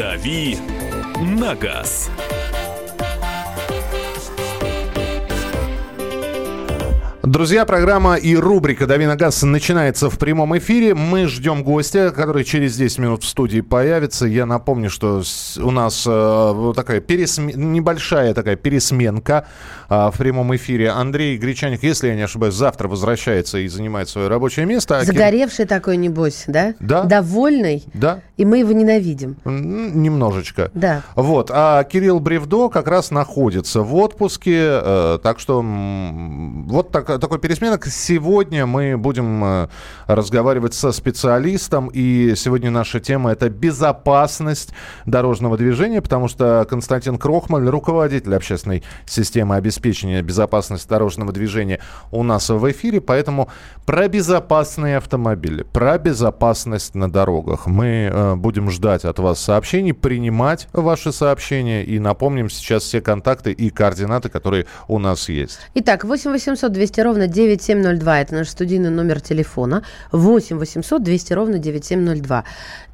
«Дави на газ». Друзья, программа и рубрика «Дави на газ» начинается в прямом эфире. Мы ждем гостя, который через 10 минут в студии появится. Я напомню, что у нас э, такая пересм... небольшая такая пересменка в прямом эфире. Андрей Гречаник, если я не ошибаюсь, завтра возвращается и занимает свое рабочее место. А Загоревший Кир... такой, небось, да? Да. Довольный. Да. И мы его ненавидим. Немножечко. Да. Вот. А Кирилл Бревдо как раз находится в отпуске. Э, так что вот так такой пересменок. Сегодня мы будем э, разговаривать со специалистом, и сегодня наша тема – это безопасность дорожного движения, потому что Константин Крохмаль, руководитель общественной системы обеспечения безопасности дорожного движения, у нас в эфире, поэтому про безопасные автомобили, про безопасность на дорогах. Мы э, будем ждать от вас сообщений, принимать ваши сообщения, и напомним сейчас все контакты и координаты, которые у нас есть. Итак, 8 800 200 ровно 9702. Это наш студийный номер телефона. 8 800 200 ровно 9702.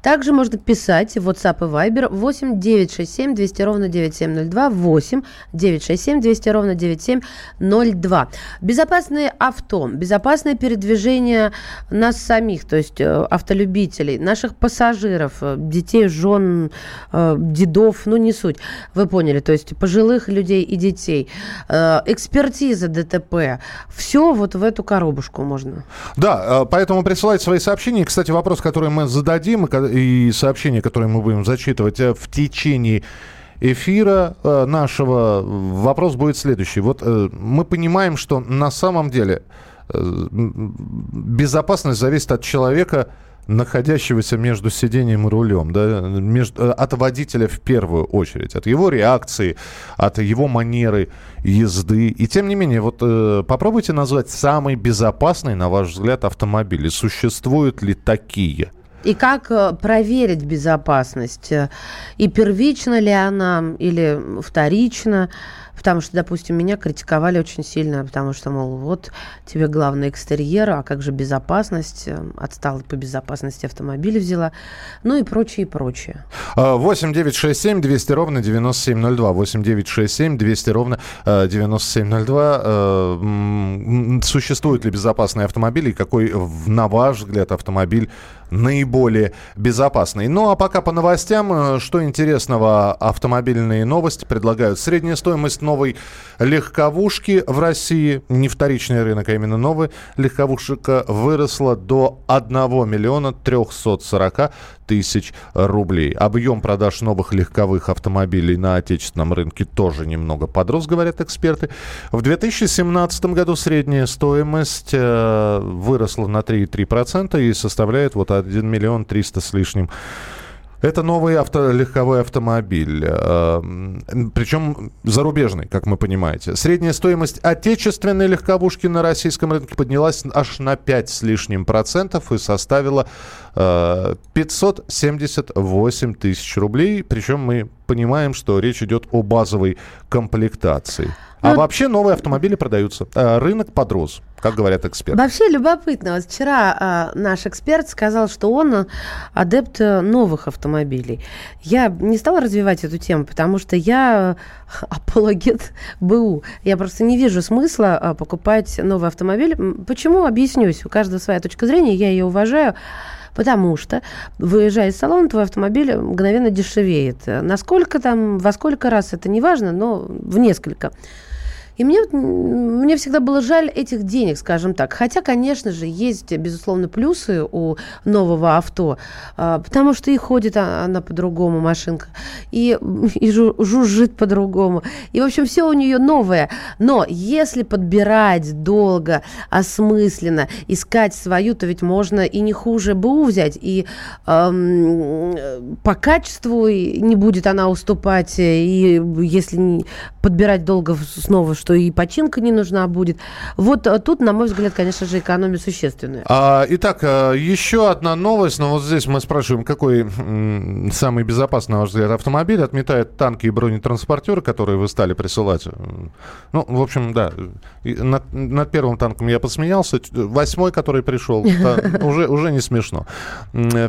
Также можно писать в WhatsApp и Viber 8 967 200 ровно 9702. 8 967 200 ровно 9702. Безопасное авто, безопасное передвижение нас самих, то есть э, автолюбителей, наших пассажиров, э, детей, жен, э, дедов, ну не суть. Вы поняли, то есть пожилых людей и детей. Экспертиза ДТП. Все вот в эту коробушку можно. Да, поэтому присылайте свои сообщения. Кстати, вопрос, который мы зададим, и сообщения, которые мы будем зачитывать в течение эфира э, нашего, вопрос будет следующий. Вот э, мы понимаем, что на самом деле безопасность зависит от человека, находящегося между сиденьем и рулем, да, между, от водителя в первую очередь, от его реакции, от его манеры езды. И тем не менее, вот э, попробуйте назвать самый безопасный, на ваш взгляд, автомобиль. И существуют ли такие? И как э, проверить безопасность? И первично ли она или вторично? Потому что, допустим, меня критиковали очень сильно, потому что, мол, вот тебе главное экстерьер, а как же безопасность? Э, отстала по безопасности автомобиля взяла. Ну и прочее, и прочее. 8 9 6 7 200 ровно 9702. 8 9 6 7 200 ровно 9702. Э, существуют ли безопасные автомобили? И какой, на ваш взгляд, автомобиль наиболее безопасный. Ну а пока по новостям, э, что интересного автомобильные новости предлагают. Средняя стоимость новой легковушки в России, не вторичный рынок, а именно новая легковушка выросла до 1 миллиона 340 тысяч рублей. Объем продаж новых легковых автомобилей на отечественном рынке тоже немного подрос, говорят эксперты. В 2017 году средняя стоимость э, выросла на 3,3% и составляет вот 1 миллион 300 с лишним это новый авто, легковой автомобиль, э, причем зарубежный, как мы понимаете. Средняя стоимость отечественной легковушки на российском рынке поднялась аж на 5 с лишним процентов и составила э, 578 тысяч рублей. Причем мы понимаем, что речь идет о базовой комплектации. А ну, вообще новые автомобили продаются. Э, рынок подрос, как говорят эксперты. Вообще любопытно. Вот вчера а, наш эксперт сказал, что он адепт новых автомобилей. Я не стала развивать эту тему, потому что я апологет БУ. Я просто не вижу смысла покупать новый автомобиль. Почему? Объяснюсь. У каждого своя точка зрения, я ее уважаю. Потому что, выезжая из салона, твой автомобиль мгновенно дешевеет. Насколько там, во сколько раз, это не важно, но в несколько. И мне, мне всегда было жаль этих денег, скажем так. Хотя, конечно же, есть, безусловно, плюсы у нового авто, а, потому что и ходит она по-другому, машинка, и, и жужжит по-другому. И, в общем, все у нее новое. Но если подбирать долго, осмысленно, искать свою, то ведь можно и не хуже БУ взять, и эм, по качеству не будет она уступать, и если подбирать долго снова, что и починка не нужна будет. Вот э, тут, на мой взгляд, конечно же, экономия существенная. А, итак, э, еще одна новость, но вот здесь мы спрашиваем, какой самый безопасный, на ваш взгляд, автомобиль? Отметает танки и бронетранспортеры, которые вы стали присылать. Ну, в общем, да, над, над первым танком я посмеялся, восьмой, который пришел, уже, уже не смешно.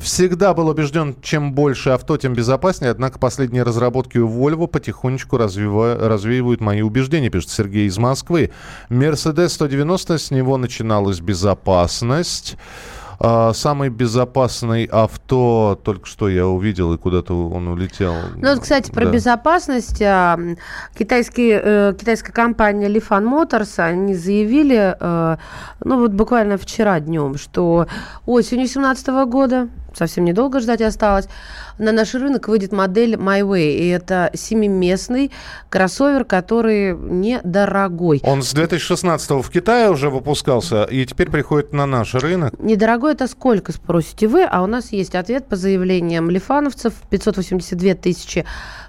Всегда был убежден, чем больше авто, тем безопаснее, однако последние разработки у Volvo потихонечку развива, развеивают мои убеждения, пишет Сергей из Москвы. Mercedes 190, с него начиналась безопасность. А, самый безопасный авто, только что я увидел, и куда-то он улетел. Ну, вот, кстати, про да. безопасность. А, китайские, э, китайская компания Lifan Motors, они заявили, э, ну, вот буквально вчера днем, что осенью 2017 года совсем недолго ждать осталось. На наш рынок выйдет модель My Way, и это семиместный кроссовер, который недорогой. Он с 2016 в Китае уже выпускался, и теперь приходит на наш рынок. Недорогой это сколько, спросите вы, а у нас есть ответ по заявлениям лифановцев. 582 тысячи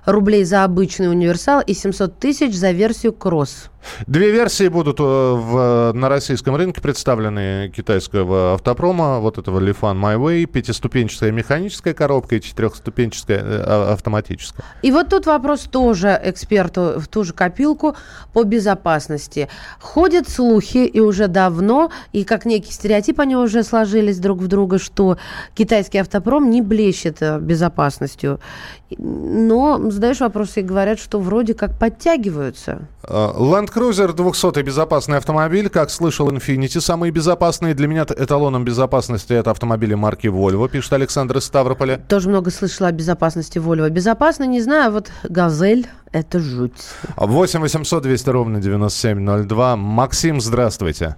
рублей за обычный универсал и 700 тысяч за версию кросс. Две версии будут э, в, на российском рынке представлены китайского автопрома, вот этого Lifan My Way, пятиступенчатая механическая коробка и четырехступенчатая э, а, автоматическая. И вот тут вопрос тоже эксперту в ту же копилку по безопасности. Ходят слухи и уже давно, и как некий стереотип они уже сложились друг в друга, что китайский автопром не блещет э, безопасностью. Но задаешь вопрос и говорят, что вроде как подтягиваются. Land Cruiser 200 безопасный автомобиль. Как слышал Infiniti, самые безопасные. Для меня эталоном безопасности это автомобили марки Volvo, пишет Александр из Ставрополя. Тоже много слышала о безопасности Volvo. Безопасно, не знаю, вот Газель это жуть. 8 800 200 ровно 9702. Максим, здравствуйте.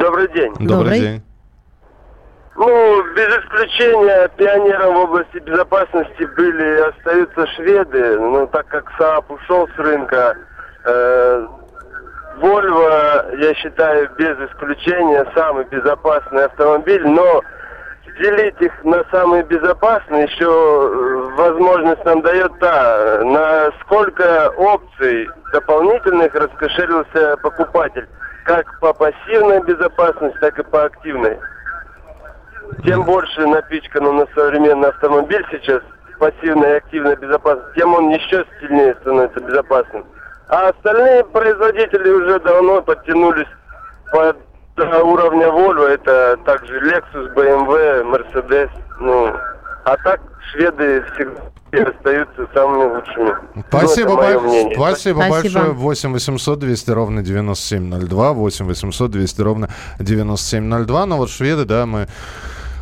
Добрый день. Добрый, Добрый. день. Ну, без исключения пионером в области безопасности были и остаются шведы. Ну, так как Saab ушел с рынка, э, Volvo, я считаю, без исключения самый безопасный автомобиль, но делить их на самые безопасные еще э, возможность нам дает та, на сколько опций дополнительных раскошелился покупатель, как по пассивной безопасности, так и по активной. Тем больше напичкан на современный автомобиль сейчас, пассивная и активная безопасность, тем он еще сильнее становится безопасным. А остальные производители уже давно подтянулись под до уровня Volvo. Это также Lexus, BMW, Mercedes. Ну, а так шведы всегда остаются самыми лучшими. Спасибо, ну, бо- спасибо, спасибо большое. 8 800 200 ровно 9702. 8 800 200 ровно 9702. Но вот шведы, да, мы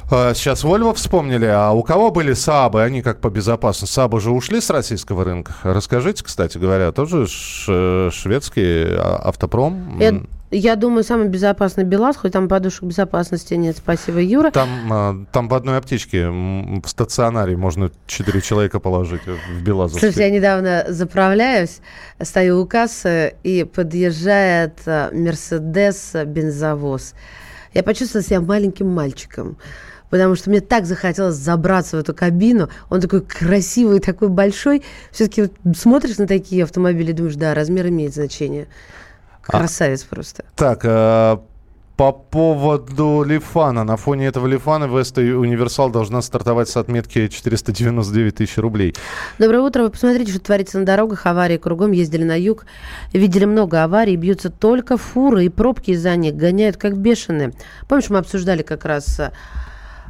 сейчас Volvo вспомнили, а у кого были Сабы? Они как по безопасности. Сабы же ушли с российского рынка. Расскажите, кстати говоря, тоже шведский а, автопром. Я, я думаю, самый безопасный БелАЗ, хоть там подушек безопасности нет. Спасибо, Юра. Там, а, там в одной аптечке в стационаре можно 4 человека положить в БелАЗ. Слушайте, я недавно заправляюсь, стою у кассы, и подъезжает Мерседес бензовоз. Я почувствовала себя маленьким мальчиком потому что мне так захотелось забраться в эту кабину. Он такой красивый, такой большой. Все-таки вот смотришь на такие автомобили и думаешь, да, размер имеет значение. А, Красавец а, просто. Так, э, по поводу Лифана. На фоне этого Лифана Веста Универсал должна стартовать с отметки 499 тысяч рублей. Доброе утро. Вы посмотрите, что творится на дорогах. Аварии кругом. Ездили на юг. Видели много аварий. Бьются только фуры и пробки из-за них. Гоняют как бешеные. Помнишь, мы обсуждали как раз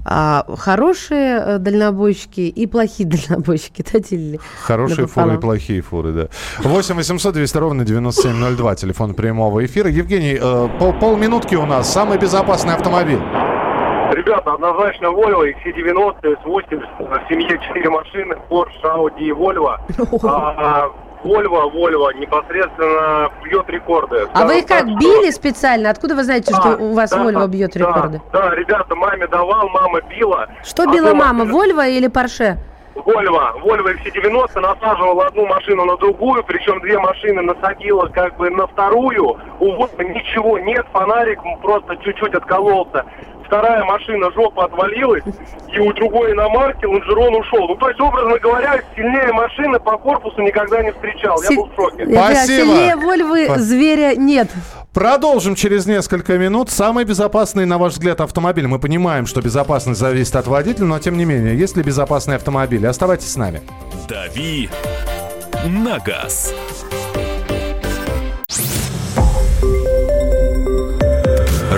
а, хорошие э, дальнобойщики и плохие дальнобойщики, да, делили? Хорошие фуры и плохие фуры, да. 8 800 200 ровно 9702, телефон прямого эфира. Евгений, э, пол, полминутки у нас. Самый безопасный автомобиль. Ребята, однозначно Volvo XC90, S80, в семье 4 машины, Porsche, Audi и Volvo. А, Volvo, Volvo непосредственно бьет рекорды. А вы их как так, били что... специально? Откуда вы знаете, да, что у вас да, Volvo бьет да, рекорды? Да, ребята, маме давал, мама била. Что била мама. Volvo или Porsche? Volvo, Volvo XC90 насаживала одну машину на другую, причем две машины насадила как бы на вторую. У Volvo ничего нет, фонарик просто чуть-чуть откололся. Вторая машина жопа отвалилась, и у другой иномарки лонжерон ушел. Ну, то есть, образно говоря, сильнее машины по корпусу никогда не встречал. Я Си- был в шоке. Спасибо. сильнее Вольвы Спа- зверя нет. Продолжим через несколько минут. Самый безопасный, на ваш взгляд, автомобиль. Мы понимаем, что безопасность зависит от водителя, но тем не менее, есть ли безопасный автомобиль? Оставайтесь с нами. «Дави на газ».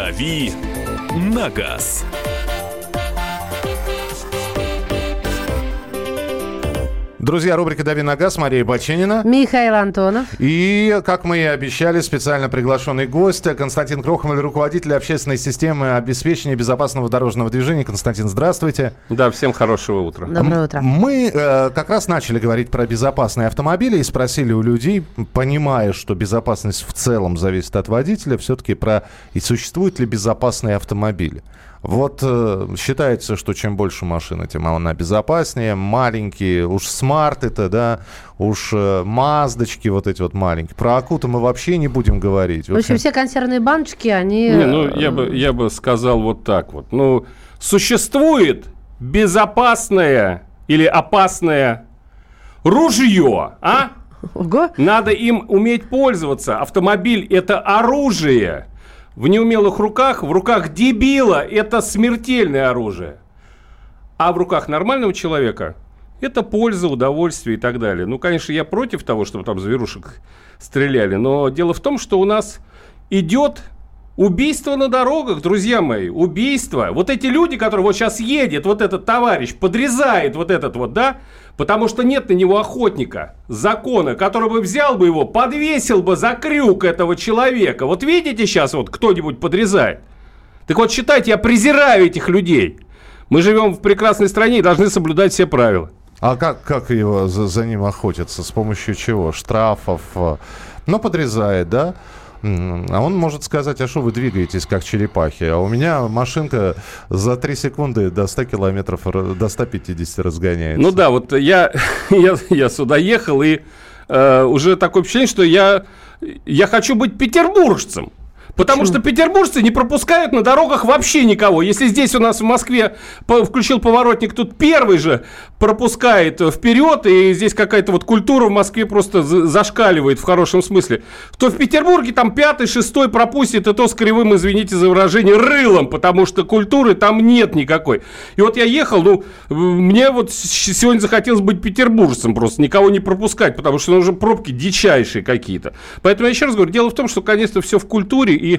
«Дави на газ». Друзья, рубрика «Дави на газ», Мария Баченина. Михаил Антонов. И, как мы и обещали, специально приглашенный гость Константин Крохмаль, руководитель общественной системы обеспечения безопасного дорожного движения. Константин, здравствуйте. Да, всем хорошего утра. Доброе утро. Мы э, как раз начали говорить про безопасные автомобили и спросили у людей, понимая, что безопасность в целом зависит от водителя, все-таки про и существуют ли безопасные автомобили. Вот э, считается, что чем больше машина, тем она безопаснее. Маленькие, уж Smart это, да, уж э, маздочки вот эти вот маленькие. Про Акуту мы вообще не будем говорить. В общем, все консервные баночки, они... Не, ну, я бы, я бы сказал вот так вот. Ну, существует безопасное или опасное ружье, а? Ого. Надо им уметь пользоваться. Автомобиль – это оружие. В неумелых руках, в руках дебила – это смертельное оружие. А в руках нормального человека – это польза, удовольствие и так далее. Ну, конечно, я против того, чтобы там зверушек стреляли, но дело в том, что у нас идет убийство на дорогах, друзья мои, убийство. Вот эти люди, которые вот сейчас едет, вот этот товарищ, подрезает вот этот вот, да, потому что нет на него охотника, закона, который бы взял бы его, подвесил бы за крюк этого человека. Вот видите сейчас вот кто-нибудь подрезает? Так вот считайте, я презираю этих людей. Мы живем в прекрасной стране и должны соблюдать все правила. А как, как его за, за ним охотятся? С помощью чего? Штрафов? э, Ну, подрезает, да? А он может сказать, а что вы двигаетесь как черепахи? А у меня машинка за 3 секунды до 100 километров, до 150 разгоняется. Ну да, вот я, я, я сюда ехал, и э, уже такое впечатление, что я, я хочу быть петербуржцем. Потому что петербуржцы не пропускают на дорогах вообще никого. Если здесь у нас в Москве включил поворотник, тут первый же пропускает вперед, и здесь какая-то вот культура в Москве просто за- зашкаливает в хорошем смысле, то в Петербурге там пятый, шестой пропустит, и то с кривым, извините за выражение, рылом, потому что культуры там нет никакой. И вот я ехал, ну, мне вот сегодня захотелось быть петербуржцем просто, никого не пропускать, потому что ну, уже пробки дичайшие какие-то. Поэтому я еще раз говорю, дело в том, что, конечно, все в культуре и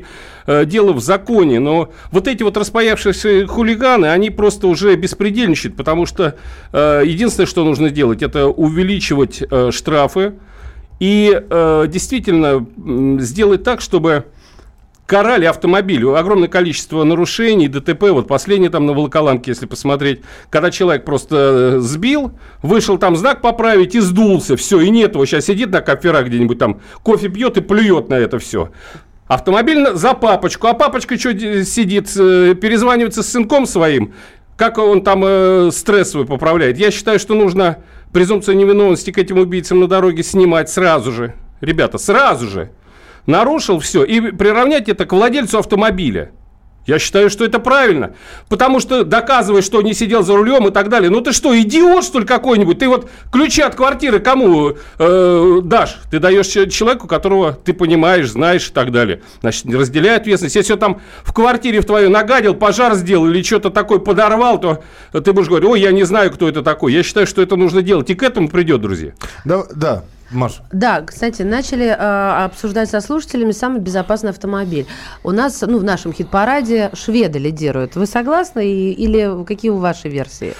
э, дело в законе, но вот эти вот распаявшиеся хулиганы, они просто уже беспредельничают, потому что э, единственное, что нужно делать, это увеличивать э, штрафы и э, действительно сделать так, чтобы карали автомобилю. Огромное количество нарушений, ДТП. Вот последнее там на Волоколамке, если посмотреть, когда человек просто э, сбил, вышел там знак поправить и сдулся. Все, и нет его. Сейчас сидит на кафера где-нибудь там, кофе пьет и плюет на это все. Автомобиль за папочку, а папочка что сидит, э, перезванивается с сынком своим, как он там э, стресс свой поправляет. Я считаю, что нужно презумпцию невиновности к этим убийцам на дороге снимать сразу же. Ребята, сразу же. Нарушил все. И приравнять это к владельцу автомобиля. Я считаю, что это правильно. Потому что доказываешь, что не сидел за рулем и так далее. Ну ты что, идиот, что ли, какой-нибудь? Ты вот ключи от квартиры кому э, дашь? Ты даешь че- человеку, которого ты понимаешь, знаешь и так далее. Значит, не разделяй ответственность. Если он там в квартире в твою нагадил, пожар сделал или что-то такое подорвал, то ты будешь говорить, ой, я не знаю, кто это такой. Я считаю, что это нужно делать. И к этому придет, друзья. Да, да, Маш. Да, кстати, начали э, обсуждать со слушателями самый безопасный автомобиль. У нас, ну, в нашем хит-параде шведы лидируют. Вы согласны и- или какие у вашей версии?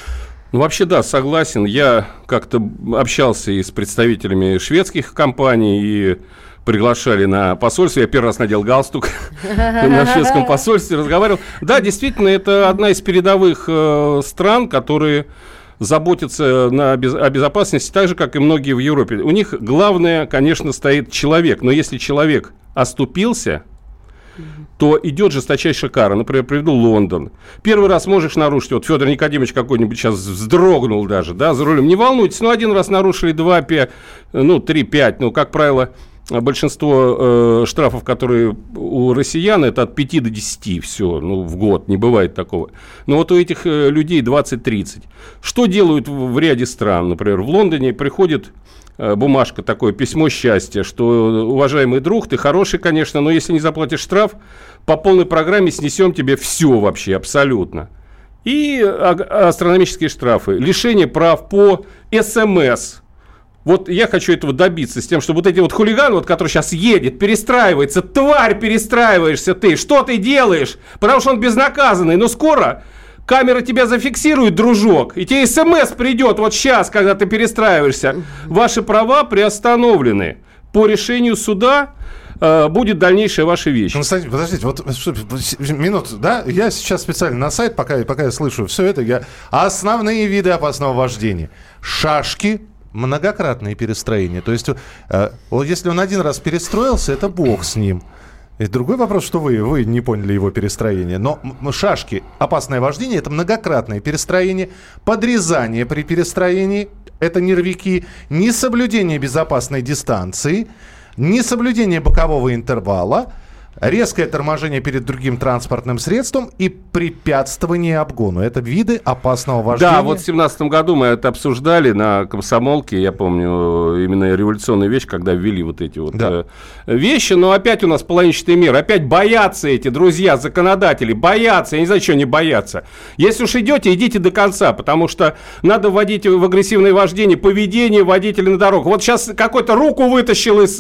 Ну, вообще, да, согласен. Я как-то общался и с представителями шведских компаний, и приглашали на посольство. Я первый раз надел галстук на шведском посольстве, разговаривал. Да, действительно, это одна из передовых э, стран, которые заботятся на, о безопасности так же, как и многие в Европе. У них главное, конечно, стоит человек. Но если человек оступился, то идет жесточайшая кара. Например, приведу Лондон. Первый раз можешь нарушить, вот Федор Никодимович какой-нибудь сейчас вздрогнул даже, да, за рулем. Не волнуйтесь, ну, один раз нарушили, два, пять, ну, три, пять, ну, как правило, большинство э, штрафов, которые у россиян, это от 5 до 10, все, ну, в год, не бывает такого. Но вот у этих э, людей 20-30. Что делают в, в ряде стран? Например, в Лондоне приходит э, бумажка, такое письмо счастья, что, уважаемый друг, ты хороший, конечно, но если не заплатишь штраф, по полной программе снесем тебе все вообще, абсолютно. И астрономические штрафы. Лишение прав по СМС вот я хочу этого добиться, с тем, чтобы вот эти вот хулиганы, вот, который сейчас едет, перестраивается, тварь перестраиваешься ты, что ты делаешь? Потому что он безнаказанный, но скоро камера тебя зафиксирует, дружок, и тебе смс придет вот сейчас, когда ты перестраиваешься. Ваши права приостановлены. По решению суда э, будет дальнейшая ваша вещь. Константин, подождите, вот минуту, да? Я сейчас специально на сайт, пока, пока я слышу все это, я... Основные виды опасного вождения. Шашки, многократные перестроения. То есть, э, если он один раз перестроился, это бог с ним. И другой вопрос, что вы, вы не поняли его перестроение. Но шашки, опасное вождение, это многократное перестроение, подрезание при перестроении, это нервики, несоблюдение безопасной дистанции, несоблюдение бокового интервала – резкое торможение перед другим транспортным средством и препятствование обгону. Это виды опасного вождения. Да, вот в 2017 году мы это обсуждали на комсомолке, я помню, именно революционная вещь, когда ввели вот эти вот да. Э, вещи, но опять у нас половинчатый мир, опять боятся эти друзья, законодатели, боятся, я не знаю, что они боятся. Если уж идете, идите до конца, потому что надо вводить в агрессивное вождение, поведение водителя на дорогу. Вот сейчас какой-то руку вытащил из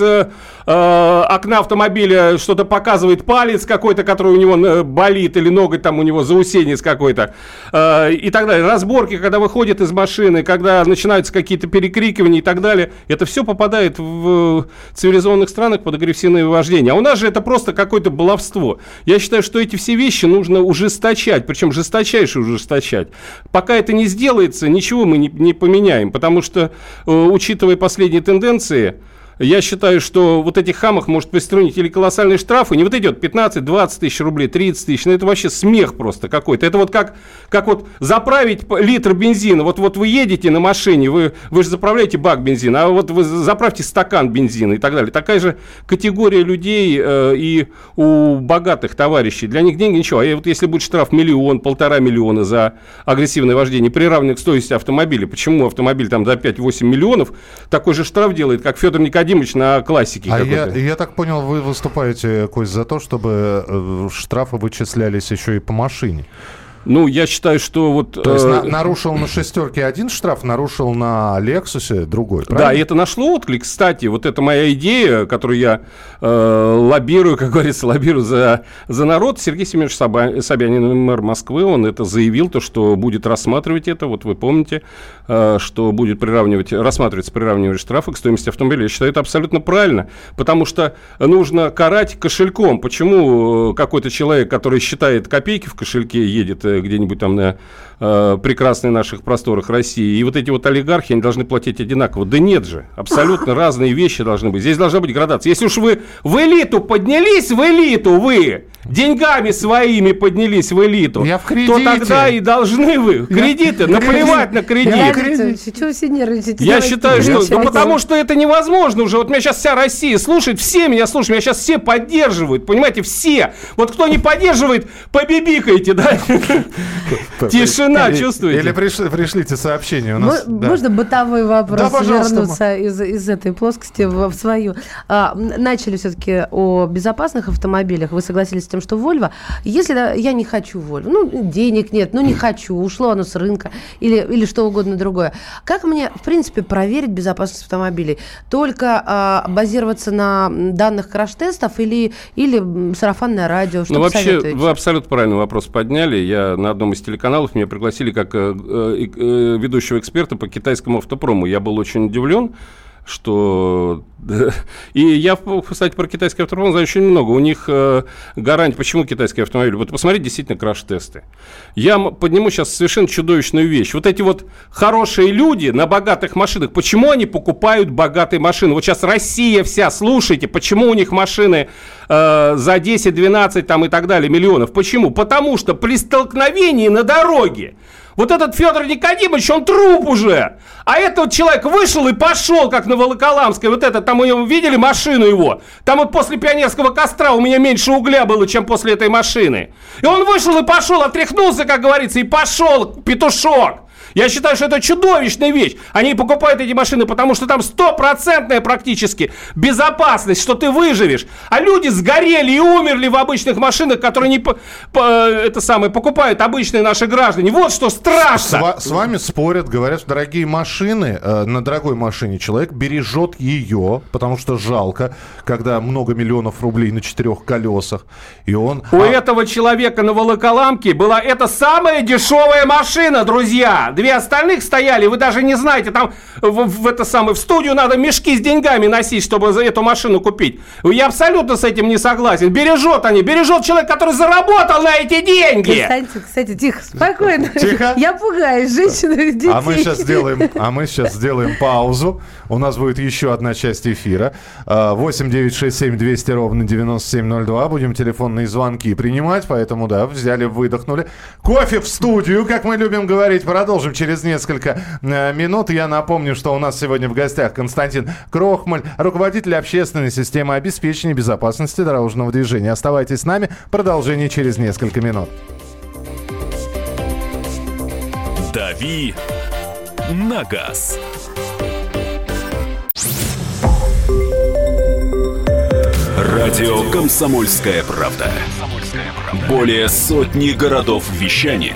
э, э, окна автомобиля, что-то показывает, палец какой-то, который у него э, болит, или ноготь там у него заусенец какой-то, э, и так далее. Разборки, когда выходит из машины, когда начинаются какие-то перекрикивания и так далее, это все попадает в цивилизованных странах под агрессивное вождение. А у нас же это просто какое-то баловство. Я считаю, что эти все вещи нужно ужесточать, причем жесточайше ужесточать. Пока это не сделается, ничего мы не, не поменяем, потому что, э, учитывая последние тенденции, я считаю, что вот этих хамах может пристроить или колоссальные штрафы, не вот идет 15, 20 тысяч рублей, 30 тысяч, ну это вообще смех просто какой-то. Это вот как, как вот заправить литр бензина, вот, вот вы едете на машине, вы, вы же заправляете бак бензина, а вот вы заправьте стакан бензина и так далее. Такая же категория людей э, и у богатых товарищей. Для них деньги ничего. А вот если будет штраф миллион, полтора миллиона за агрессивное вождение, приравненный к стоимости автомобиля, почему автомобиль там за 5-8 миллионов, такой же штраф делает, как Федор Никодимович Вадимович на классике. А я, я так понял, вы выступаете, Кость, за то, чтобы э, штрафы вычислялись еще и по машине. Ну, я считаю, что вот... То есть на, э, нарушил на шестерке один штраф, нарушил на Лексусе другой, правильно? Да, и это нашло отклик. Кстати, вот это моя идея, которую я э, лоббирую, как говорится, лоббирую за, за народ. Сергей Семенович Собянин, мэр Москвы, он это заявил, то, что будет рассматривать это. Вот вы помните, э, что будет приравнивать, рассматривается приравнивание штрафа к стоимости автомобиля. Я считаю, это абсолютно правильно, потому что нужно карать кошельком. Почему э, какой-то человек, который считает копейки в кошельке, едет э, где-нибудь там на э, прекрасных наших просторах России. И вот эти вот олигархи, они должны платить одинаково. Да нет же, абсолютно разные вещи должны быть. Здесь должна быть градация. Если уж вы в элиту поднялись, в элиту вы, деньгами своими поднялись в элиту, я в то тогда и должны вы. Кредиты, я... наплевать на кредит. Я, Чего все нервничаете? Я считаю, что... Ну, потому что это невозможно уже. Вот меня сейчас вся Россия слушает, все меня слушают, меня сейчас все поддерживают, понимаете, все. Вот кто не поддерживает, побибикайте, да? Тишина, чувствуете? Или пришли, пришлите сообщение у нас. Можно бытовой вопрос вернуться из, из этой плоскости в, свою? А, начали все-таки о безопасных автомобилях. Вы согласились с тем, что Volvo. Если я не хочу Volvo, ну, денег нет, ну, не хочу, ушло оно с рынка или, или что угодно другое. Как мне, в принципе, проверить безопасность автомобилей? Только а, базироваться на данных краш-тестов или, или сарафанное радио? Что ну, вообще, вы абсолютно правильный вопрос подняли. Я на одном из телеканалов меня пригласили как э, э, э, ведущего эксперта по китайскому автопрому. Я был очень удивлен. Что... И я, кстати, про китайский автопром знаю очень много. У них э, гарантия... Почему китайский автомобиль? Вот посмотрите действительно краш-тесты. Я подниму сейчас совершенно чудовищную вещь. Вот эти вот хорошие люди на богатых машинах, почему они покупают богатые машины? Вот сейчас Россия вся, слушайте, почему у них машины э, за 10, 12 там и так далее миллионов? Почему? Потому что при столкновении на дороге вот этот Федор Никодимович, он труп уже. А этот человек вышел и пошел, как на Волоколамской. Вот это, там мы видели машину его. Там вот после пионерского костра у меня меньше угля было, чем после этой машины. И он вышел и пошел, отряхнулся, как говорится, и пошел, петушок. Я считаю, что это чудовищная вещь. Они покупают эти машины, потому что там стопроцентная практически безопасность, что ты выживешь. А люди сгорели и умерли в обычных машинах, которые не по, по, это самое, покупают обычные наши граждане. Вот что страшно. С, с вами спорят, говорят, дорогие машины, э, на дорогой машине человек бережет ее, потому что жалко, когда много миллионов рублей на четырех колесах. И он... У а... этого человека на Волоколамке была это самая дешевая машина, друзья Две остальных стояли, вы даже не знаете, там в, в это самое, в студию надо мешки с деньгами носить, чтобы за эту машину купить. Я абсолютно с этим не согласен. Бережет они, бережет человек, который заработал на эти деньги. Константин, кстати, тихо, спокойно. Тихо. Я пугаюсь женщин и детей. А мы сейчас сделаем, а мы сейчас сделаем паузу. У нас будет еще одна часть эфира. 8 9 6 7 200 ровно 9702. Будем телефонные звонки принимать, поэтому, да, взяли, выдохнули. Кофе в студию, как мы любим говорить. Продолжим через несколько э, минут. Я напомню, что у нас сегодня в гостях Константин Крохмаль, руководитель общественной системы обеспечения безопасности дорожного движения. Оставайтесь с нами. Продолжение через несколько минут. «Дави на газ». Радио «Комсомольская правда». Более сотни городов вещания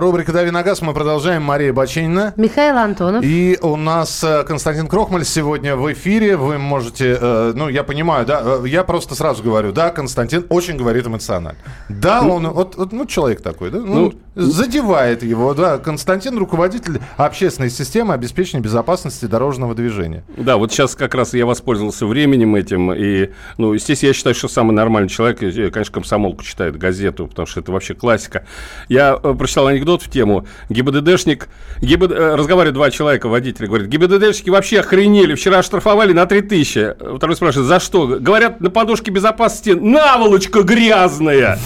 Рубрика «Дави на газ» мы продолжаем. Мария Бачинина. Михаил Антонов. И у нас э, Константин Крохмаль сегодня в эфире. Вы можете... Э, ну, я понимаю, да, э, я просто сразу говорю. Да, Константин очень говорит эмоционально. Да, он... Вот, вот ну, человек такой, да? Ну, ну, задевает его, да. Константин руководитель общественной системы обеспечения безопасности дорожного движения. Да, вот сейчас как раз я воспользовался временем этим. И, ну, естественно, я считаю, что самый нормальный человек, конечно, комсомолку читает, газету, потому что это вообще классика. Я прочитал анекдот в тему. ГИБДДшник, ГИБД, э, разговаривают два человека, водитель, говорит, ГИБДДшники вообще охренели, вчера штрафовали на 3000. Второй спрашивает, за что? Говорят, на подушке безопасности наволочка грязная.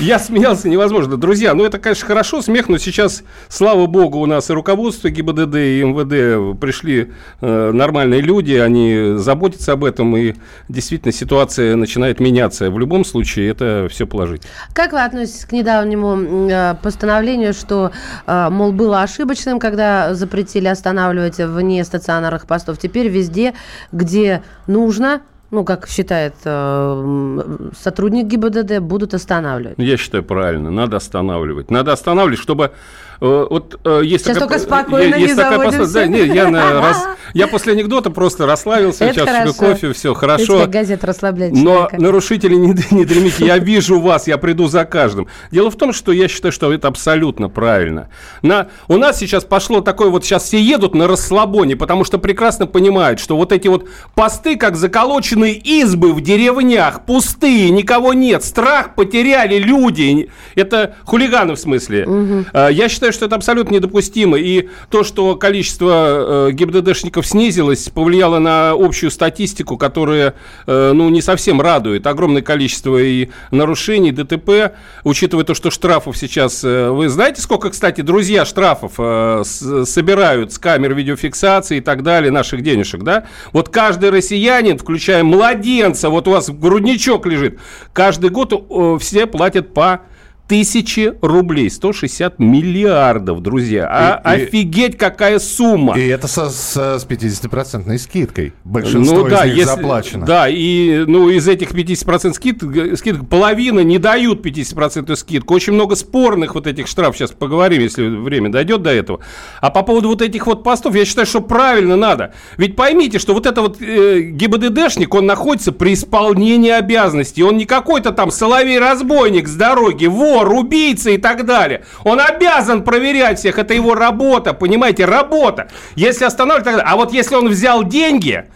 Я смеялся невозможно. Друзья, ну это, конечно, хорошо, смех, но сейчас, слава богу, у нас и руководство ГИБДД, и МВД пришли э, нормальные люди, они заботятся об этом, и действительно ситуация начинает меняться. В любом случае, это все положительно. Как вы относитесь к недавнему э, постановлению что, а, мол, было ошибочным, когда запретили останавливать вне стационарных постов. Теперь везде, где нужно, ну, как считает э, сотрудник ГИБДД, будут останавливать. Я считаю правильно, надо останавливать. Надо останавливать, чтобы вот э, есть Сейчас такая, только спокойно есть, не такая пост... да, нет, я, на, раз, я после анекдота просто расслабился, сейчас чашечку кофе, все хорошо. газет расслабляет Но нарушители, не, не дремите, я вижу вас, я приду за каждым. Дело в том, что я считаю, что это абсолютно правильно. На, у нас сейчас пошло такое, вот сейчас все едут на расслабоне, потому что прекрасно понимают, что вот эти вот посты, как заколоченные избы в деревнях, пустые, никого нет, страх потеряли люди. Это хулиганы в смысле. Угу. Я считаю, считаю, что это абсолютно недопустимо. И то, что количество э, ГИБДДшников снизилось, повлияло на общую статистику, которая э, ну, не совсем радует. Огромное количество и нарушений, ДТП, учитывая то, что штрафов сейчас... Э, вы знаете, сколько, кстати, друзья штрафов э, с, собирают с камер видеофиксации и так далее, наших денежек, да? Вот каждый россиянин, включая младенца, вот у вас грудничок лежит, каждый год э, все платят по тысячи рублей. 160 миллиардов, друзья. А, И- и- офигеть, какая сумма. И это со, со- с 50% скидкой. Большинство из них Ну если- заплачено. Да, и ну, из этих 50% скид, г- скидок половина не дают 50% скидку. Очень много спорных вот этих штрафов. Сейчас поговорим, если время дойдет до этого. А по поводу вот этих вот постов, я считаю, что правильно надо. Ведь поймите, что вот это вот э, ГИБДДшник, он находится при исполнении обязанностей. Он не какой-то там соловей-разбойник с дороги, вор, убийца и так далее. Он обязан проверять всех. Это его работа, понимаете, работа. Если останавливать, тогда... А вот если он взял деньги,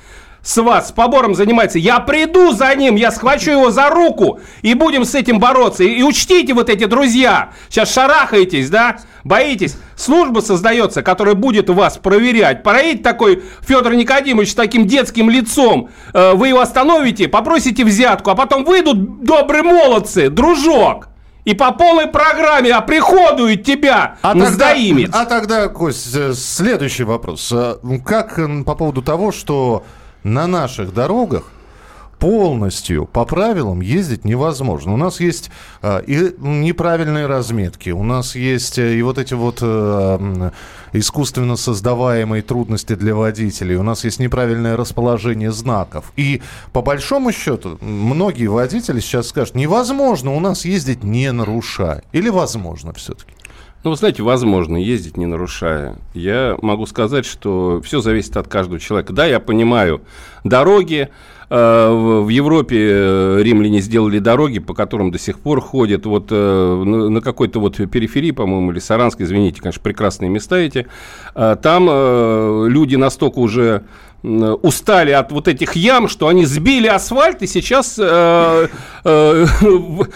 с вас с побором занимается, я приду за ним, я схвачу его за руку и будем с этим бороться. И, и учтите вот эти друзья, сейчас шарахаетесь, да, боитесь. Служба создается, которая будет вас проверять. Проедет такой Федор Никодимович с таким детским лицом, э, вы его остановите, попросите взятку, а потом выйдут добрые молодцы, дружок. И по полной программе оприходуют тебя А на тогда, а тогда, Кость, э, следующий вопрос. Э, Как по поводу того, что на наших дорогах полностью по правилам ездить невозможно. У нас есть э, и неправильные разметки, у нас есть э, и вот эти вот э, искусственно создаваемые трудности для водителей, у нас есть неправильное расположение знаков. И по большому счету многие водители сейчас скажут, невозможно у нас ездить не нарушая. Или возможно все-таки? Ну, вы знаете, возможно ездить не нарушая. Я могу сказать, что все зависит от каждого человека. Да, я понимаю, дороги, в в Европе э, римляне сделали дороги, по которым до сих пор ходят. Вот э, на какой-то вот периферии, по-моему, или Саранск, извините, конечно, прекрасные места эти. Э, Там э, люди настолько уже устали от вот этих ям, что они сбили асфальт и сейчас э, э,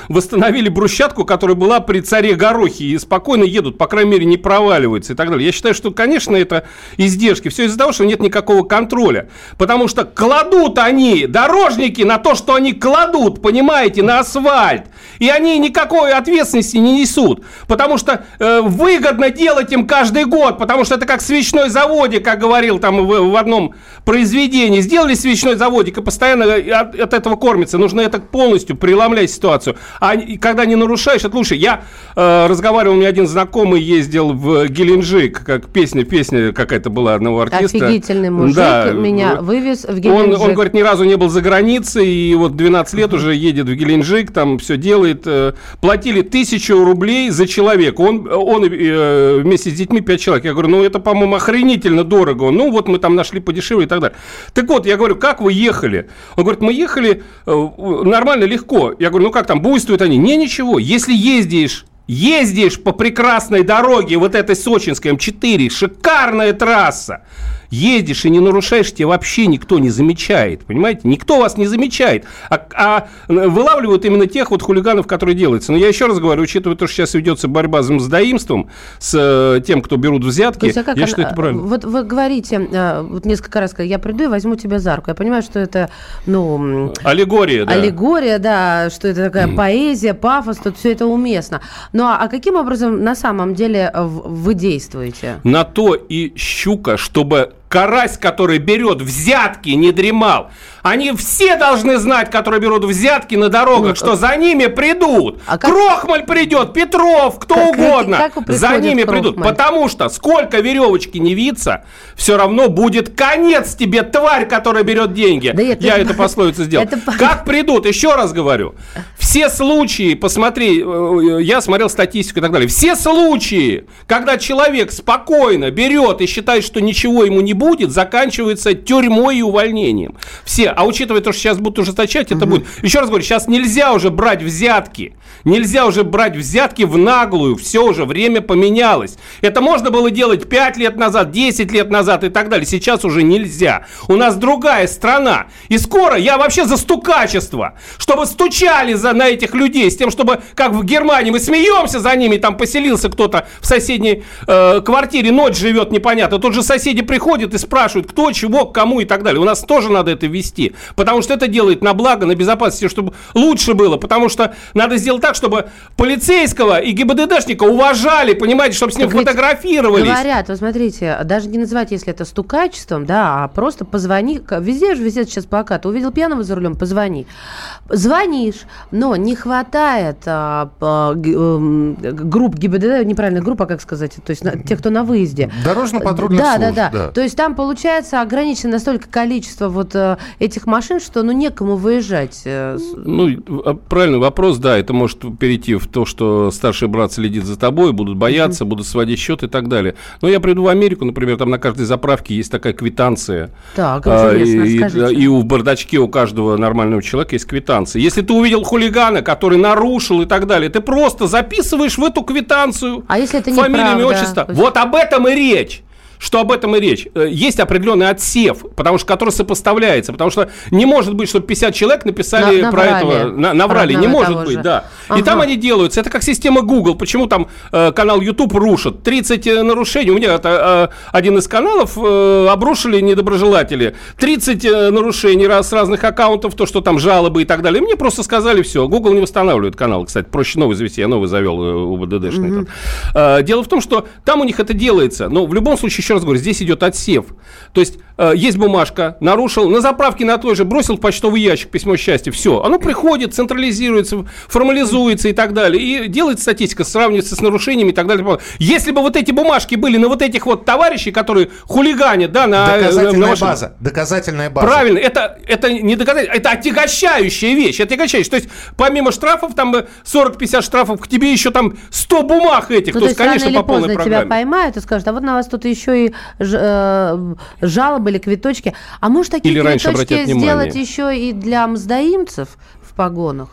восстановили брусчатку, которая была при царе Горохе, и спокойно едут, по крайней мере, не проваливаются и так далее. Я считаю, что, конечно, это издержки. Все из-за того, что нет никакого контроля. Потому что кладут они, дорожники, на то, что они кладут, понимаете, на асфальт. И они никакой ответственности не несут. Потому что э, выгодно делать им каждый год. Потому что это как свечной заводик, как говорил там в, в одном произведении. Сделали свечной заводик и постоянно от, от этого кормится. Нужно это полностью преломлять ситуацию. А когда не нарушаешь, это лучше. Я э, разговаривал, у меня один знакомый ездил в Геленджик, как песня, песня какая-то была одного артиста. Офигительный мужик Да, меня вывез в он, Геленджик. он, говорит, ни разу не был за границей, и вот 12 лет уже едет в Геленджик, там все делает. э, Платили тысячу рублей за человека. Он, он э, вместе с детьми 5 человек. Я говорю, ну это, по-моему, охренительно дорого. Он, Ну вот мы там нашли подешевле и так далее. Так вот, я говорю, как вы ехали? Он говорит, мы ехали э, нормально, легко. Я говорю, ну как там, буйствуют они? Не, ничего. Если ездишь Ездишь по прекрасной дороге, вот этой сочинской М4, шикарная трасса. Едешь и не нарушаешь, тебя вообще никто не замечает, понимаете? Никто вас не замечает, а, а вылавливают именно тех вот хулиганов, которые делаются. Но я еще раз говорю, учитывая то, что сейчас ведется борьба с мздоимством, с э, тем, кто берут взятки, есть, а я она- считаю, это правильно. Вот вы говорите, вот несколько раз я приду и возьму тебя за руку. Я понимаю, что это, ну, Аллегория, да. аллегория, да, что это такая поэзия, пафос, тут все это уместно. Ну, а, а каким образом на самом деле э, вы действуете? На то и щука, чтобы карась, который берет взятки, не дремал. Они все должны знать, которые берут взятки на дорогах, Ну, что за ними придут. А как- Крохмаль придет, Петров, кто Как- как- угодно. как вы за ними придут. Крохмаль? Потому что сколько веревочки не виться, все равно будет конец тебе, тварь, которая берет деньги. Да это- Я эту пословицу сделал. это Как придут, еще раз говорю, все случаи, посмотри, э, я смотрел статистику и так далее, все случаи, когда человек спокойно берет и считает, что ничего ему не будет, заканчиваются тюрьмой и увольнением. Все. А учитывая то, что сейчас будут ужесточать, это будет. Еще раз говорю, сейчас нельзя уже брать взятки. Нельзя уже брать взятки в наглую. Все уже, время поменялось. Это можно было делать 5 лет назад, 10 лет назад и так далее. Сейчас уже нельзя. У нас другая страна. И скоро я вообще за стукачество. Чтобы стучали за, на этих людей, с тем, чтобы, как в Германии, мы смеемся за ними, там поселился кто-то в соседней э, квартире, ночь живет непонятно. Тут же соседи приходят и спрашивают, кто, чего, кому и так далее. У нас тоже надо это вести. Вести. Потому что это делает на благо, на безопасности, чтобы лучше было. Потому что надо сделать так, чтобы полицейского и ГИБДДшника уважали, понимаете, чтобы с ним Так фотографировались. Говорят, вот смотрите, даже не называть, если это стукачеством, да, а просто позвони. Везде же висят сейчас плакаты. Увидел пьяного за рулем, позвони. Звонишь, но не хватает а, а, эм, групп ГИБДД, неправильно группа, как сказать, то есть на- тех, кто на выезде. Дорожно-патрульных да, служб, да, да, да. То есть там получается ограничено настолько количество вот э, этих машин, что ну некому выезжать. э, Ну, а, правильный вопрос, да, это может перейти в то, что старший брат следит за тобой, будут бояться, будут сводить счет и так далее. Но я приду в Америку, например, там на каждой заправке есть такая квитанция. Так, А, и, скажите. и у бардачке у каждого нормального человека есть квитанция. Если ты увидел хулигана, который нарушил и так далее, ты просто записываешь в эту квитанцию А если это фамилию, имя, отчество. Вот об этом и речь. Что об этом и речь. Э, Есть определенный отсев, потому что который сопоставляется. Потому что не может быть, чтобы 50 человек написали На- про наврали. этого. На, наврали. Про Не и может быть, же. да. И Ага. там они делаются. Это как система Google. Почему там э, канал YouTube рушат? 30 э, нарушений. У меня это э, один из каналов э, обрушили недоброжелатели. 30 э, нарушений раз, с разных аккаунтов, то, что там жалобы и так далее. Мне просто сказали все. Google не восстанавливает канал. Кстати, проще новый завести. Я новый завел УБДДшный. этот. Э, Дело в том, что там у них это делается. Но в любом случае, еще раз говорю, здесь идет отсев. То есть э, есть бумажка, нарушил, на заправке на той же бросил в почтовый ящик письмо счастья. Все. Оно приходит, централизируется, формализуется и так далее. И делается статистика, сравнивается с нарушениями и так далее. Если бы вот эти бумажки были на вот этих вот товарищей, которые хулиганят, да, на... э, на Доказательная машинах. база. Доказательная база. Правильно, это, это не доказательство, это отягощающая вещь, отягощающая. То есть, помимо штрафов, там э, 40-50 штрафов, к тебе еще там 100 бумаг этих. Ну, то, есть, конечно, по полной поздно программе. тебя поймают и скажут, а вот на вас тут еще и ж- э, жалобы или квиточки. А может такие Или квиточки сделать еще и для мздоимцев в погонах?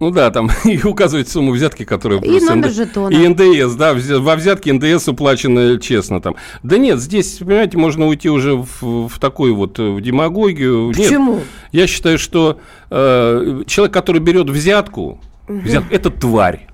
Ну да, там и указывать сумму взятки, которая... И номер НД жетона. И НДС, да, во взятке НДС уплачено честно там. Да нет, здесь, понимаете, можно уйти уже в, в такую вот э, в демагогию. Нет, Почему? я считаю, что э, человек, который берет взятку, взят- это тварь.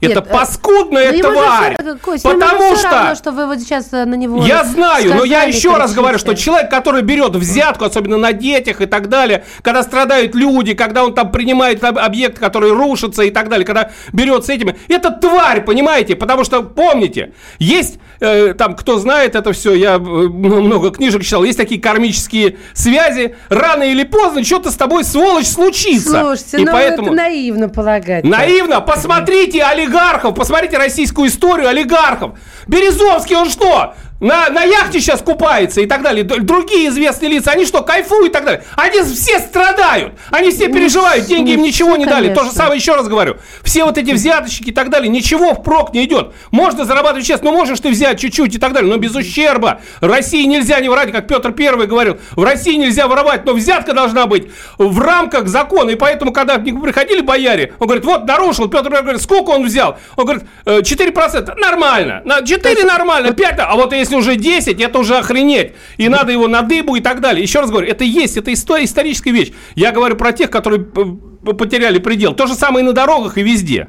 Нет, это э, паскудная Ну, тварь! всё- Кость, потому что... равно, что вы вот сейчас э, на него Я знаю, но я еще раз говорю, что человек, который берет взятку, особенно на детях и так далее, когда страдают люди, когда он там принимает об- объект, который рушится и так далее, когда берет с этими, это тварь, понимаете? Потому что, помните, есть, э, там, кто знает это все, я много книжек читал, есть такие кармические связи, рано или поздно что-то с тобой, сволочь, случится. Слушайте, и ну поэтому... это наивно полагать. Наивно, посмотрите олигархов, посмотрите российскую историю олигархов. Березовский, он что? На, на яхте сейчас купается и так далее. Другие известные лица, они что, кайфуют и так далее. Они все страдают. Они все Ну, переживают, деньги им ну, ничего не дали. То же самое, еще раз говорю. Все вот эти взяточники и так далее, ничего впрок не идет. Можно зарабатывать честно, ну можешь ты взять чуть-чуть и так далее, но без ущерба. России нельзя не воровать, как Петр Первый говорил. В России нельзя воровать, но взятка должна быть в рамках закона. И поэтому, когда к нему приходили бояре, он говорит, вот нарушил. Петр Первый говорит, сколько он взял? Он говорит, «Э, 4%. Нормально. На 4 нормально, 5. А вот если уже 10, это уже охренеть. И надо его на дыбу и так далее. Еще раз говорю, это есть, это история, историческая вещь. Я говорю про тех, которые потеряли предел. То же самое и на дорогах, и везде.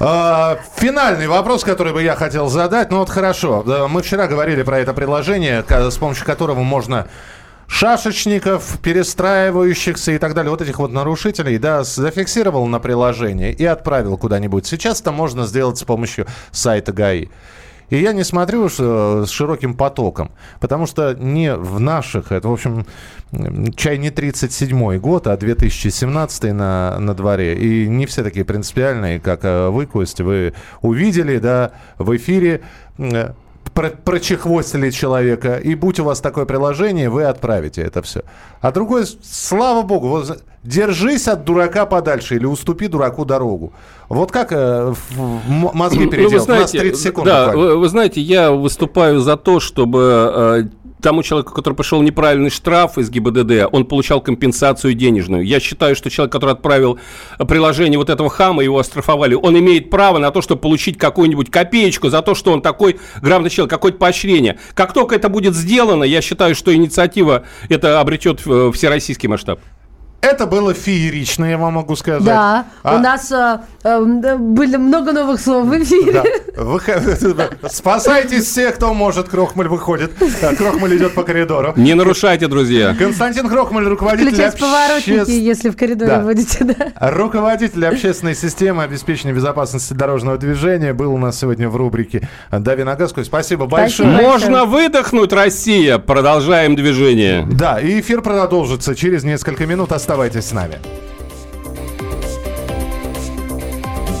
А, Финальный вопрос, который бы я хотел задать. Ну вот хорошо, мы вчера говорили про это приложение, ка- с помощью которого можно шашечников, перестраивающихся и так далее, вот этих вот нарушителей, да, зафиксировал на приложение и отправил куда-нибудь. Сейчас это можно сделать с помощью сайта ГАИ. И я не смотрю с широким потоком, потому что не в наших, это, в общем, чай не 37-й год, а 2017 на, на дворе. И не все такие принципиальные, как э, вы, Костя, вы увидели, да, в эфире, э, про- прочехвостили человека, и будь у вас такое приложение, вы отправите это все. А другое, слава богу, вот держись от дурака подальше или уступи дураку дорогу. Вот как э, мозги Ну, вы переделать? У нас знаете, 30 секунд Да, буквально. вы, вы знаете, я выступаю за то, чтобы э, тому человеку, который пришел неправильный штраф из ГИБДД, он получал компенсацию денежную. Я считаю, что человек, который отправил приложение вот этого хама, его оштрафовали, он имеет право на то, чтобы получить какую-нибудь копеечку за то, что он такой грамотный человек, какое-то поощрение. Как только это будет сделано, я считаю, что инициатива это обретет э, всероссийский масштаб. Это было феерично, я вам могу сказать. Да, А- у нас э, были много новых слов в эфире. Да. Спасайтесь все, кто может. Крохмаль выходит. Крохмаль идет по коридору. Не нарушайте, друзья. Константин Крохмаль, руководитель... Включать поворотники, если в коридоре да. будете, да. Руководитель общественной системы обеспечения безопасности дорожного движения был у нас сегодня в рубрике «Дави на газку». Спасибо большое. Можно выдохнуть, Россия. Продолжаем движение. Да, и эфир продолжится через несколько минут. Оставайтесь с нами.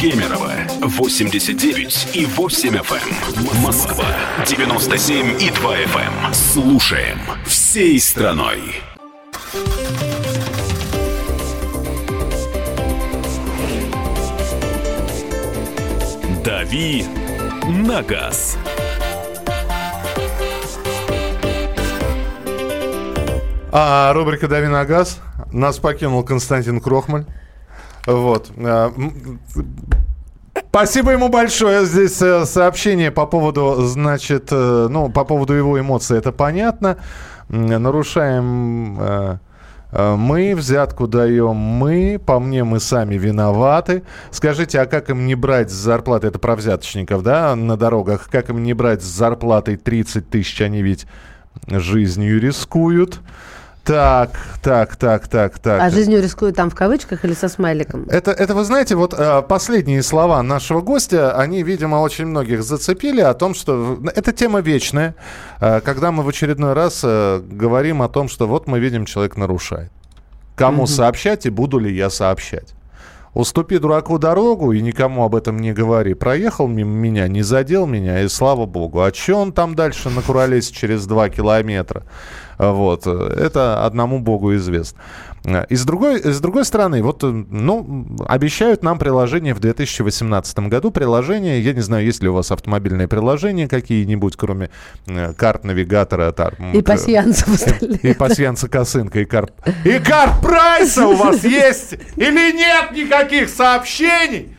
Кемерово 89 и 8 FM. Эм. Москва 97 и 2 FM. Эм. Слушаем всей страной. Дави на газ. А рубрика «Дави на газ». Нас покинул Константин Крохмаль. Вот. Спасибо ему большое. Здесь э, сообщение по поводу, значит, э, ну, по поводу его эмоций, это понятно. Нарушаем э, мы, взятку даем мы, по мне мы сами виноваты. Скажите, а как им не брать с зарплаты, это про взяточников, да, на дорогах, как им не брать с зарплатой 30 тысяч, они ведь жизнью рискуют. Так, так, так, так, так. А жизнью рискует там в кавычках или со смайликом? Это, это вы знаете, вот э, последние слова нашего гостя, они, видимо, очень многих зацепили о том, что эта тема вечная, э, когда мы в очередной раз э, говорим о том, что вот мы видим, человек нарушает. Кому угу. сообщать и буду ли я сообщать? Уступи дураку дорогу и никому об этом не говори. Проехал мимо меня, не задел меня, и слава богу. А что он там дальше накуролесит через два километра? Вот. Это одному богу известно. И с другой, с другой стороны, вот, ну, обещают нам приложение в 2018 году. Приложение, я не знаю, есть ли у вас автомобильные приложения какие-нибудь, кроме э, карт навигатора. Там, и пассианса И пассианса косынка, и карт. И карт прайса у вас есть или нет никаких сообщений?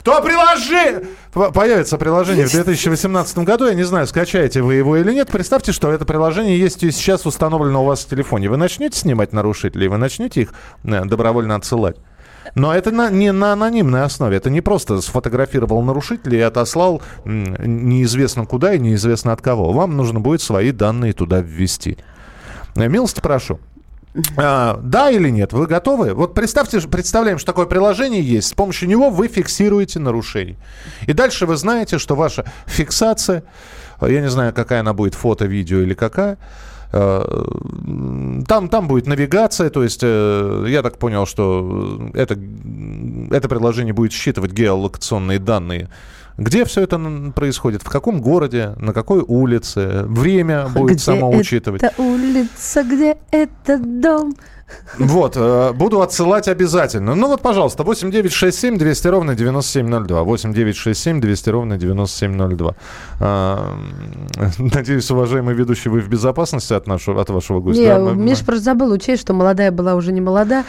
Кто приложи... Появится приложение в 2018 году. Я не знаю, скачаете вы его или нет. Представьте, что это приложение есть и сейчас установлено у вас в телефоне. Вы начнете снимать нарушителей, вы начнете их э, добровольно отсылать. Но это на, не на анонимной основе. Это не просто сфотографировал нарушителя и отослал неизвестно куда и неизвестно от кого. Вам нужно будет свои данные туда ввести. Э, милости прошу. А, да или нет? Вы готовы? Вот представьте, представляем, что такое приложение есть. С помощью него вы фиксируете нарушение. И дальше вы знаете, что ваша фиксация, я не знаю, какая она будет, фото, видео или какая, э, там, там будет навигация, то есть э, я так понял, что это, это приложение будет считывать геолокационные данные где все это происходит? В каком городе? На какой улице? Время будет где само учитывать. Это улица, где этот дом? Вот, э, буду отсылать обязательно. Ну вот, пожалуйста, 8967 200 ровно 9702. 8967 200 ровно 9702. А, надеюсь, уважаемый ведущий, вы в безопасности от, нашего, от вашего гостя? Не, да? Миша просто забыл учесть, что молодая была уже не молода.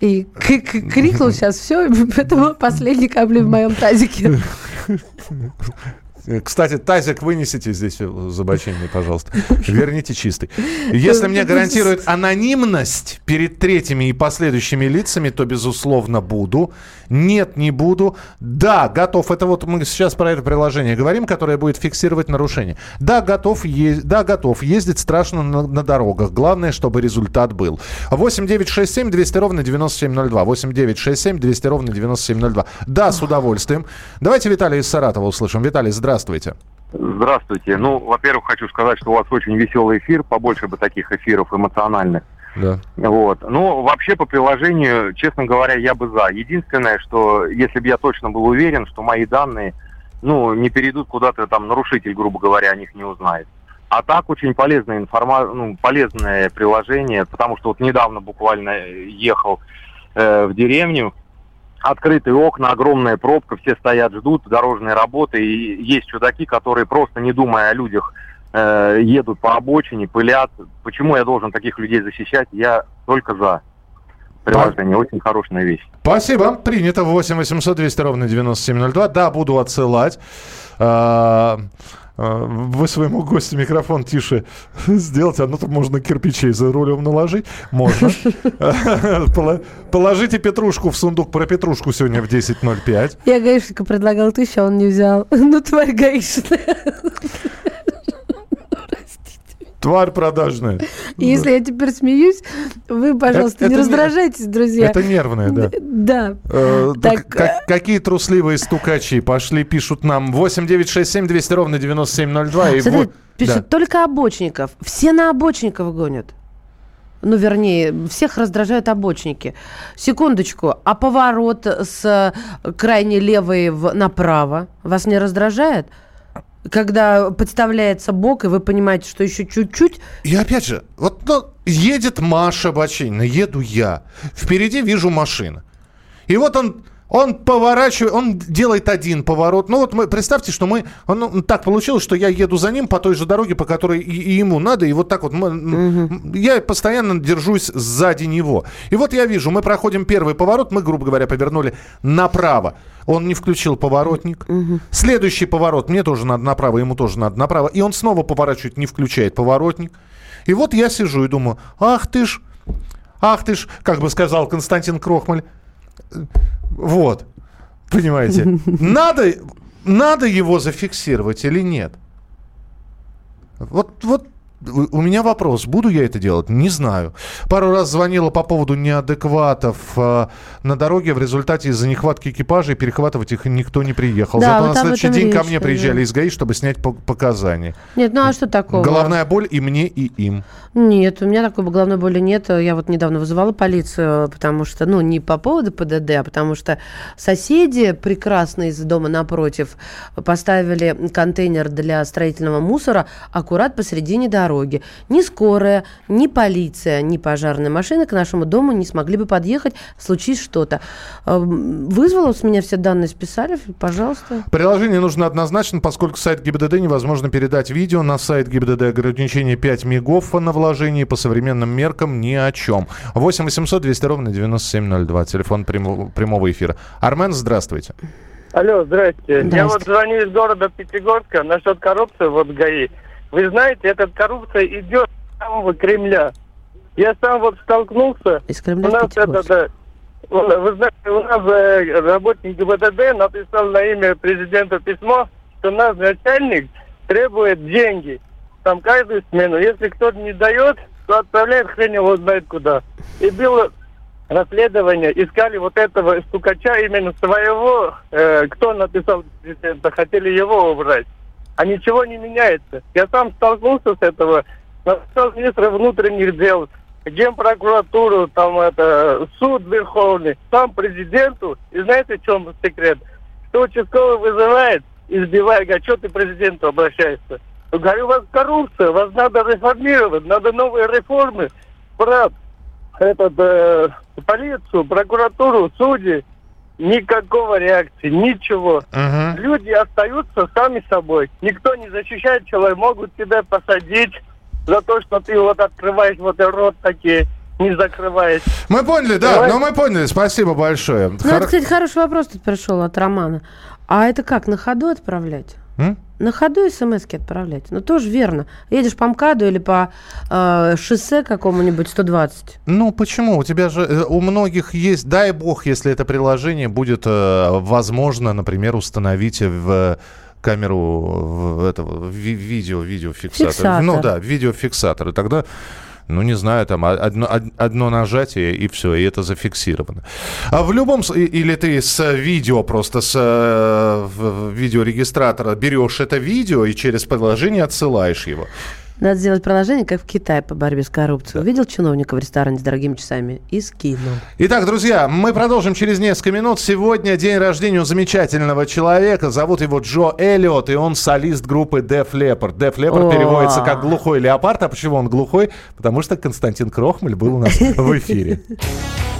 И крикнул сейчас все, это последний капли в моем тазике. Кстати, тазик вынесите здесь забочение, пожалуйста. Верните чистый. Если мне гарантируют анонимность перед третьими и последующими лицами, то, безусловно, буду. Нет, не буду. Да, готов. Это вот мы сейчас про это приложение говорим, которое будет фиксировать нарушение. Да, готов, е- да, готов. Ездить страшно на, на дорогах. Главное, чтобы результат был. 8 9 6 7 200 ровно 9702. 8 9 6 7 200 ровно 9702. Да, с удовольствием. Давайте Виталий из Саратова услышим. Виталий, здравствуйте. Здравствуйте. Ну, во-первых, хочу сказать, что у вас очень веселый эфир, побольше бы таких эфиров эмоциональных. Да. Вот. Ну, вообще по приложению, честно говоря, я бы за. Единственное, что если бы я точно был уверен, что мои данные, ну, не перейдут куда-то там нарушитель, грубо говоря, о них не узнает. А так очень полезная информация, ну, полезное приложение, потому что вот недавно буквально ехал э, в деревню, открытые окна, огромная пробка, все стоят, ждут дорожные работы, и есть чудаки, которые просто не думая о людях, э, едут по обочине, пылят. Почему я должен таких людей защищать? Я только за приложение. Очень хорошая вещь. Спасибо. Принято. 8 800 200 ровно 9702. Да, буду отсылать. А, а, вы своему гостю микрофон тише сделать, а ну то можно кирпичей за рулем наложить. Можно. Положите петрушку в сундук. Про петрушку сегодня в 10.05. Я гаишника предлагал тысячу, а он не взял. Ну, тварь гаишная. Тварь продажная. Если я теперь смеюсь, вы, пожалуйста, это, не это раздражайтесь, друзья. Это нервное, да. Да. Э, так, как, э, какие трусливые стукачи пошли, пишут нам 8 9 6 7 200 ровно 9702. И вот, пишут, да. только обочников. Все на обочников гонят. Ну, вернее, всех раздражают обочники. Секундочку, а поворот с крайне левой в, направо вас не раздражает? Когда подставляется бок, и вы понимаете, что еще чуть-чуть... И опять же, вот ну, едет Маша Бачинина, еду я. Впереди вижу машину. И вот он он поворачивает, он делает один поворот. Ну вот мы, представьте, что мы, он, ну, так получилось, что я еду за ним по той же дороге, по которой и, и ему надо, и вот так вот мы, угу. я постоянно держусь сзади него. И вот я вижу, мы проходим первый поворот, мы, грубо говоря, повернули направо. Он не включил поворотник. Угу. Следующий поворот, мне тоже надо направо, ему тоже надо направо. И он снова поворачивает, не включает поворотник. И вот я сижу и думаю, ах ты ж, ах ты ж, как бы сказал Константин Крохмаль, вот. Понимаете? Надо, надо его зафиксировать или нет? Вот, вот у меня вопрос, буду я это делать? Не знаю. Пару раз звонила по поводу неадекватов э, на дороге. В результате из-за нехватки экипажей перехватывать их никто не приехал. Да, Зато вот на следующий день ко мне приезжали да. из ГАИ, чтобы снять показания. Нет, ну а что такого? Головная боль и мне, и им. Нет, у меня такой головной боли нет. Я вот недавно вызывала полицию, потому что, ну, не по поводу ПДД, а потому что соседи прекрасные из дома напротив поставили контейнер для строительного мусора аккурат посередине дороги дороги. Ни скорая, ни полиция, ни пожарная машина к нашему дому не смогли бы подъехать, случись что-то. Эм, вызвало с меня все данные, списали, пожалуйста. Приложение нужно однозначно, поскольку сайт ГИБДД невозможно передать видео. На сайт ГИБДД ограничение 5 мегов на вложении по современным меркам ни о чем. 8 800 200 ровно 9702, телефон прямого, прямого эфира. Армен, здравствуйте. Алло, здрасте. здрасте. Я вот звоню из города Пятигорска насчет коррупции вот ГАИ. Вы знаете, эта коррупция идет с самого Кремля. Я сам вот столкнулся. Из Кремля у нас это, да, вы знаете, у нас э, работник ГИБДД написал на имя президента письмо, что наш начальник требует деньги. Там каждую смену. Если кто-то не дает, то отправляет хрен его знает куда. И было расследование, искали вот этого стукача именно своего, э, кто написал президента, хотели его убрать а ничего не меняется. Я сам столкнулся с этого, написал министра внутренних дел, генпрокуратуру, там это, суд верховный, сам президенту. И знаете, в чем секрет? Что участковый вызывает, избивает, говорит, что ты президенту обращаешься? Я говорю, у вас коррупция, вас надо реформировать, надо новые реформы. Про этот, э, полицию, прокуратуру, судьи. Никакого реакции, ничего. Угу. Люди остаются сами собой. Никто не защищает человека. Могут тебя посадить за то, что ты вот открываешь вот рот такие не закрываясь. Мы поняли, да, Давай. ну мы поняли, спасибо большое. Ну, Хор... это, кстати, хороший вопрос тут пришел от Романа. А это как, на ходу отправлять? М? На ходу смс отправлять. Ну, тоже верно. Едешь по МКАДу или по э, шоссе какому-нибудь 120. Ну, почему? У тебя же, э, у многих есть, дай бог, если это приложение будет э, возможно, например, установить в камеру в, этого, в, видео, видеофиксатор. Фиксатор. Ну да, видеофиксатор. И тогда ну, не знаю, там одно, одно нажатие и все, и это зафиксировано. А в любом или ты с видео, просто с э, видеорегистратора берешь это видео и через приложение отсылаешь его. Надо сделать приложение, как в Китае по борьбе с коррупцией. Да. Увидел чиновника в ресторане с дорогими часами и скинул. Итак, друзья, мы продолжим через несколько минут. Сегодня день рождения у замечательного человека. Зовут его Джо Эллиот, и он солист группы Def Leppard. Def Leppard переводится как «глухой леопард». А почему он глухой? Потому что Константин Крохмаль был у нас в эфире.